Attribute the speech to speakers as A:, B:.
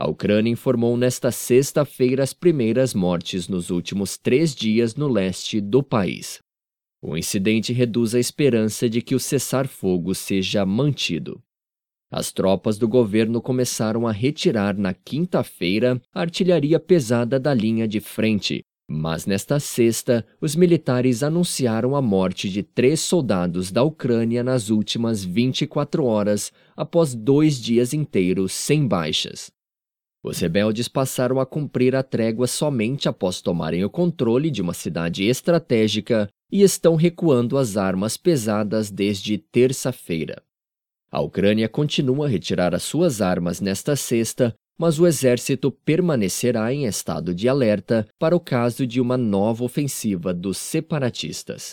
A: A Ucrânia informou nesta sexta-feira as primeiras mortes nos últimos três dias no leste do país. O incidente reduz a esperança de que o cessar-fogo seja mantido. As tropas do governo começaram a retirar na quinta-feira a artilharia pesada da linha de frente, mas nesta sexta, os militares anunciaram a morte de três soldados da Ucrânia nas últimas 24 horas, após dois dias inteiros sem baixas. Os rebeldes passaram a cumprir a trégua somente após tomarem o controle de uma cidade estratégica e estão recuando as armas pesadas desde terça-feira. A Ucrânia continua a retirar as suas armas nesta sexta, mas o exército permanecerá em estado de alerta para o caso de uma nova ofensiva dos separatistas.